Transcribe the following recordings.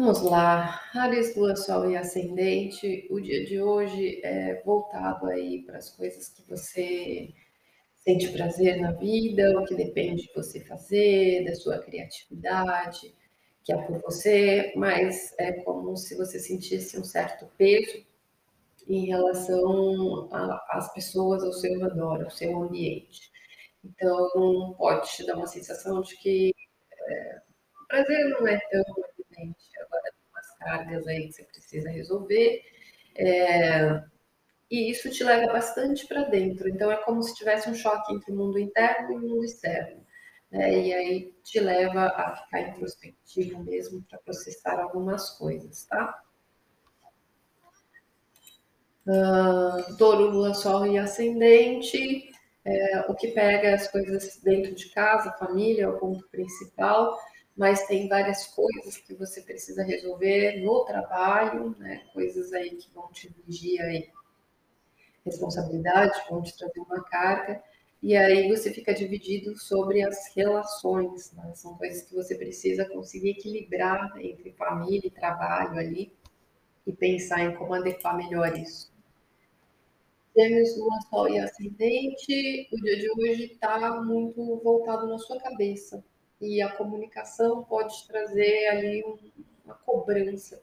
Vamos lá, Ares, Lua, Sol e Ascendente. O dia de hoje é voltado aí para as coisas que você sente prazer na vida, o que depende de você fazer, da sua criatividade, que é por você, mas é como se você sentisse um certo peso em relação às pessoas ao seu redor, ao seu ambiente. Então, pode te dar uma sensação de que é, o prazer não é tão evidente cargas aí que você precisa resolver. É, e isso te leva bastante para dentro. Então, é como se tivesse um choque entre o mundo interno e o mundo externo. Né? E aí te leva a ficar introspectivo mesmo para processar algumas coisas, tá? Uh, touro, Lua, Sol e Ascendente. É, o que pega as coisas dentro de casa, família, é o ponto principal mas tem várias coisas que você precisa resolver no trabalho, né? Coisas aí que vão te exigir aí responsabilidade, vão te trazer uma carga, e aí você fica dividido sobre as relações, né? São coisas que você precisa conseguir equilibrar entre família e trabalho ali e pensar em como adequar melhor isso. Gêmeos, Lua, Sol e Ascendente, o dia de hoje está muito voltado na sua cabeça e a comunicação pode trazer ali uma cobrança,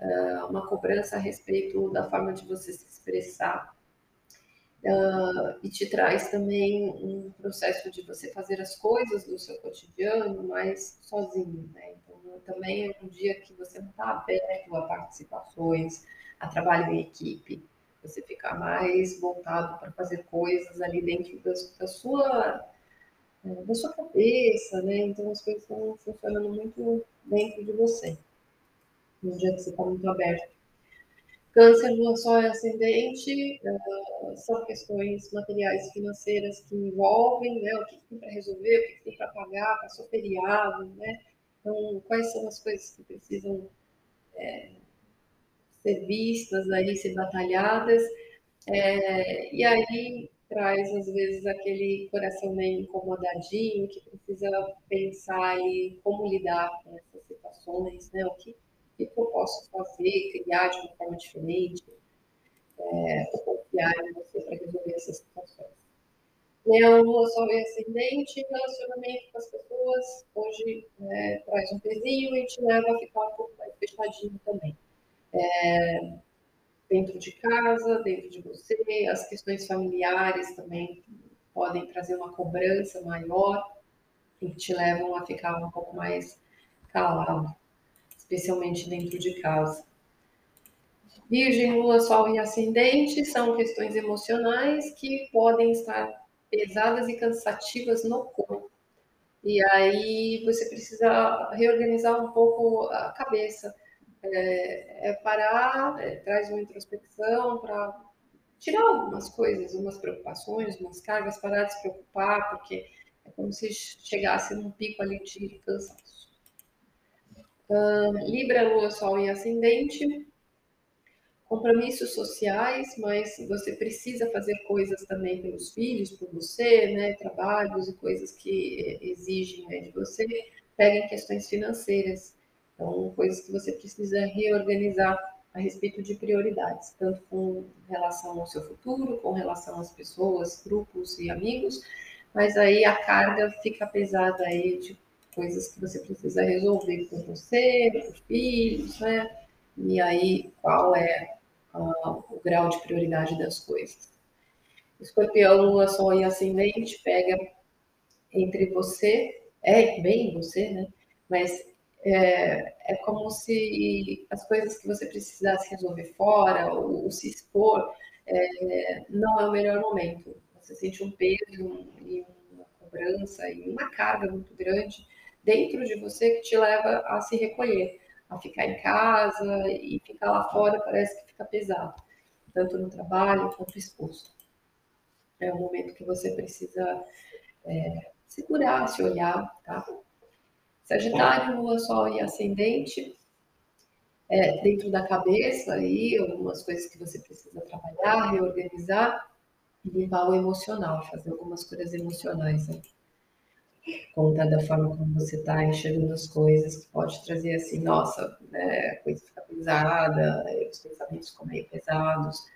ah, uma cobrança a respeito da forma de você se expressar. Uh, e te traz também um processo de você fazer as coisas do seu cotidiano mais sozinho, né? Então, também é um dia que você não está aberto a participações, a trabalho em equipe. Você fica mais voltado para fazer coisas ali dentro da sua é, da sua cabeça, né? Então as coisas estão funcionando muito dentro de você, no dia que você está muito aberto. Câncer, lua, sol e ascendente uh, são questões materiais financeiras que envolvem né, o que, tem para resolver, o que, tem para pagar, passou feriado, né? Então, quais são as coisas que precisam é, ser vistas aí, ser batalhadas. É, e aí, traz, às vezes, aquele coração meio incomodadinho, que precisa pensar em como lidar com essas situações, né? O que, que eu posso fazer, criar de uma forma diferente, é, confiar em você para resolver essas situações. Leão, Lua, Sol e Ascendente, relacionamento com as pessoas, hoje é, traz um pezinho e te leva a ficar um pouco mais fechadinho também. É, dentro de casa, dentro de você, as questões familiares também podem trazer uma cobrança maior e te levam a ficar um pouco mais calado, especialmente dentro de casa. Virgem, Lua, Sol e Ascendente são questões emocionais que podem estar pesadas e cansativas no corpo. E aí você precisa reorganizar um pouco a cabeça é, é parar, é, traz uma introspecção para tirar algumas coisas, umas preocupações, umas cargas, parar de se preocupar, porque é como se chegasse num pico ali de cansaço. Libra, Lua, Sol e Ascendente. Compromissos sociais, mas você precisa fazer coisas também pelos filhos, por você, né? Trabalhos e coisas que exigem né, de você. Peguem questões financeiras. Então, coisas que você precisa reorganizar a respeito de prioridades, tanto com relação ao seu futuro, com relação às pessoas, grupos e amigos, mas aí a carga fica pesada aí de coisas que você precisa resolver com você, com os filhos, né? E aí qual é uh, o grau de prioridade das coisas. Escorpião, Lua, Sol e Ascendente pega entre você, é bem você, né? Mas é, é como se as coisas que você precisasse resolver fora ou, ou se expor é, não é o melhor momento. Você sente um peso e uma cobrança e uma carga muito grande dentro de você que te leva a se recolher, a ficar em casa e ficar lá fora parece que fica pesado, tanto no trabalho quanto exposto. É um momento que você precisa é, segurar, se olhar, tá? Sagitário, Lua, Sol e Ascendente, é, dentro da cabeça aí, algumas coisas que você precisa trabalhar, reorganizar e limpar o emocional, fazer algumas coisas emocionais aí. conta da forma como você está enxergando as coisas, que pode trazer assim, nossa, né, a coisa fica pesada, os pensamentos ficam meio pesados,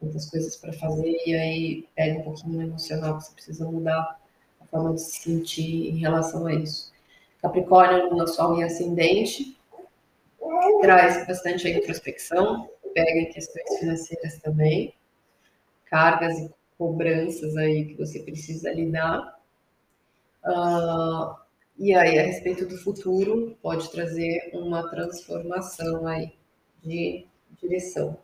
muitas coisas para fazer, e aí pega um pouquinho no emocional, que você precisa mudar a forma de se sentir em relação a isso. Capricórnio, Lua, Sol e Ascendente, traz bastante introspecção, pega em questões financeiras também, cargas e cobranças aí que você precisa lidar. Uh, e aí, a respeito do futuro, pode trazer uma transformação aí de direção.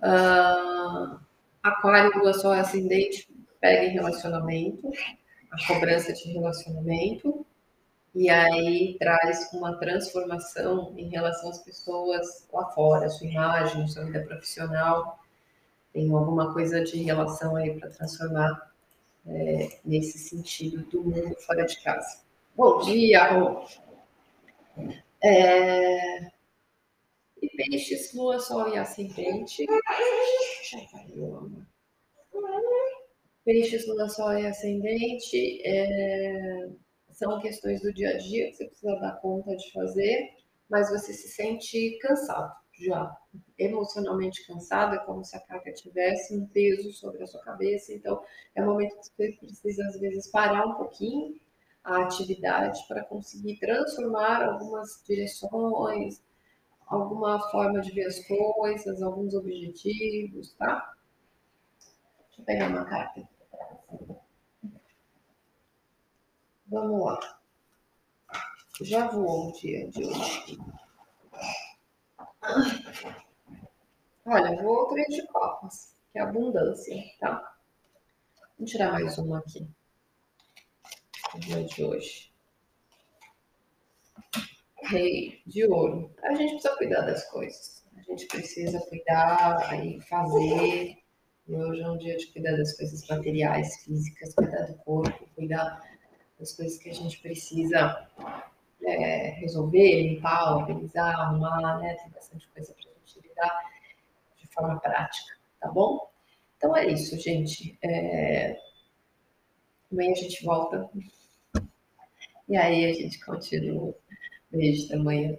Uh, aquário, Lua, Sol Ascendente, pega em relacionamento, a cobrança de relacionamento, e aí traz uma transformação em relação às pessoas lá fora, sua imagem, sua vida profissional. Tem alguma coisa de relação aí para transformar é, nesse sentido do mundo fora de casa. Bom dia, Rô. É... E peixes, lua, sol e ascendente. Peixes, lua, sol e ascendente. É são questões do dia a dia que você precisa dar conta de fazer, mas você se sente cansado já, emocionalmente cansado, é como se a carga tivesse um peso sobre a sua cabeça. Então, é um momento que você precisa, às vezes, parar um pouquinho a atividade para conseguir transformar algumas direções, alguma forma de ver as coisas, alguns objetivos, tá? Deixa eu pegar uma carta aqui. Vamos lá. Já voou o dia de hoje. Olha, voou três de copas, que é abundância, tá? Vamos tirar mais uma aqui. O dia de hoje. Rei de ouro. A gente precisa cuidar das coisas. A gente precisa cuidar e fazer. E hoje é um dia de cuidar das coisas materiais, físicas, cuidar do corpo, cuidar das coisas que a gente precisa é, resolver, limpar, organizar, arrumar, né? Tem bastante coisa para a gente lidar de forma prática, tá bom? Então é isso, gente. É... Amanhã a gente volta. E aí a gente continua. Beijo, até amanhã.